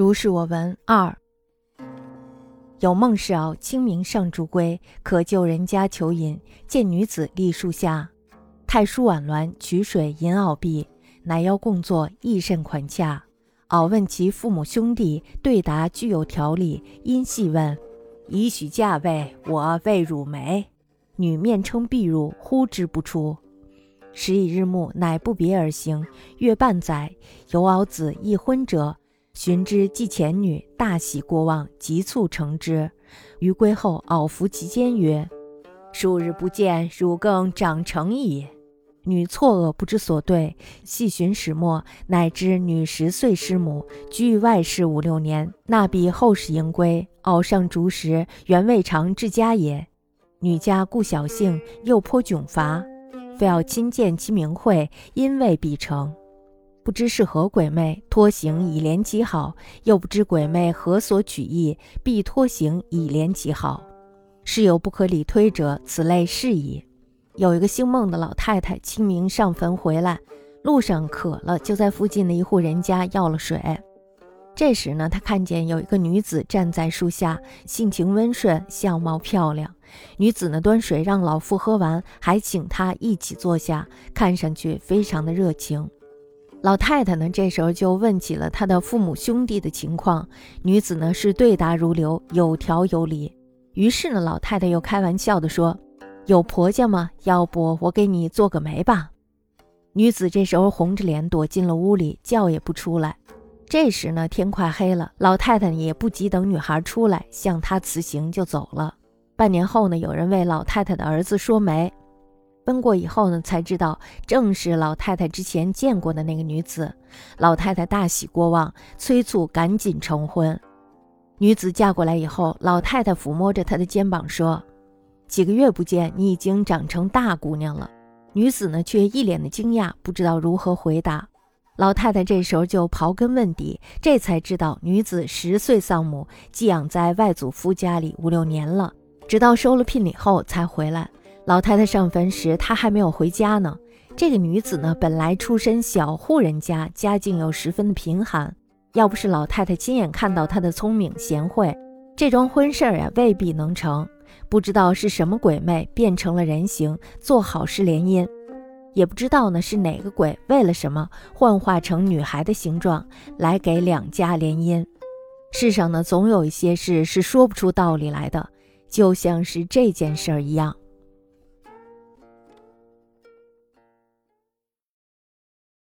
如是我闻二。有孟氏敖清明上竹归，可救人家求饮。见女子立树下，太叔挽鸾取水饮敖毕，乃邀共坐，亦甚款洽。敖问其父母兄弟，对答具有条理。因细问，已许嫁位，我未汝梅。女面称必入，呼之不出。时已日暮，乃不别而行。月半载，有敖子一婚者。寻之，即前女，大喜过望，急促成之。余归后，敖伏其间曰：“数日不见，汝更长成矣。”女错愕，不知所对。细寻始末，乃知女十岁失母，居于外室五六年。那必后世迎归。敖上竹石，原未尝至家也。女家故小性，又颇窘乏，非要亲见其名讳，因未必成。不知是何鬼魅，托行以怜其好；又不知鬼魅何所取意，必托行以怜其好。是有不可理推者，此类是矣。有一个姓孟的老太太，清明上坟回来，路上渴了，就在附近的一户人家要了水。这时呢，他看见有一个女子站在树下，性情温顺，相貌漂亮。女子呢，端水让老妇喝完，还请她一起坐下，看上去非常的热情。老太太呢，这时候就问起了她的父母兄弟的情况。女子呢是对答如流，有条有理。于是呢，老太太又开玩笑的说：“有婆家吗？要不我给你做个媒吧。”女子这时候红着脸躲进了屋里，叫也不出来。这时呢，天快黑了，老太太也不急等女孩出来，向她辞行就走了。半年后呢，有人为老太太的儿子说媒。问过以后呢，才知道正是老太太之前见过的那个女子。老太太大喜过望，催促赶紧成婚。女子嫁过来以后，老太太抚摸着她的肩膀说：“几个月不见，你已经长成大姑娘了。”女子呢，却一脸的惊讶，不知道如何回答。老太太这时候就刨根问底，这才知道女子十岁丧母，寄养在外祖父家里五六年了，直到收了聘礼后才回来。老太太上坟时，她还没有回家呢。这个女子呢，本来出身小户人家，家境又十分的贫寒。要不是老太太亲眼看到她的聪明贤惠，这桩婚事儿呀，未必能成。不知道是什么鬼魅变成了人形，做好事联姻。也不知道呢，是哪个鬼为了什么幻化成女孩的形状来给两家联姻。世上呢，总有一些事是说不出道理来的，就像是这件事儿一样。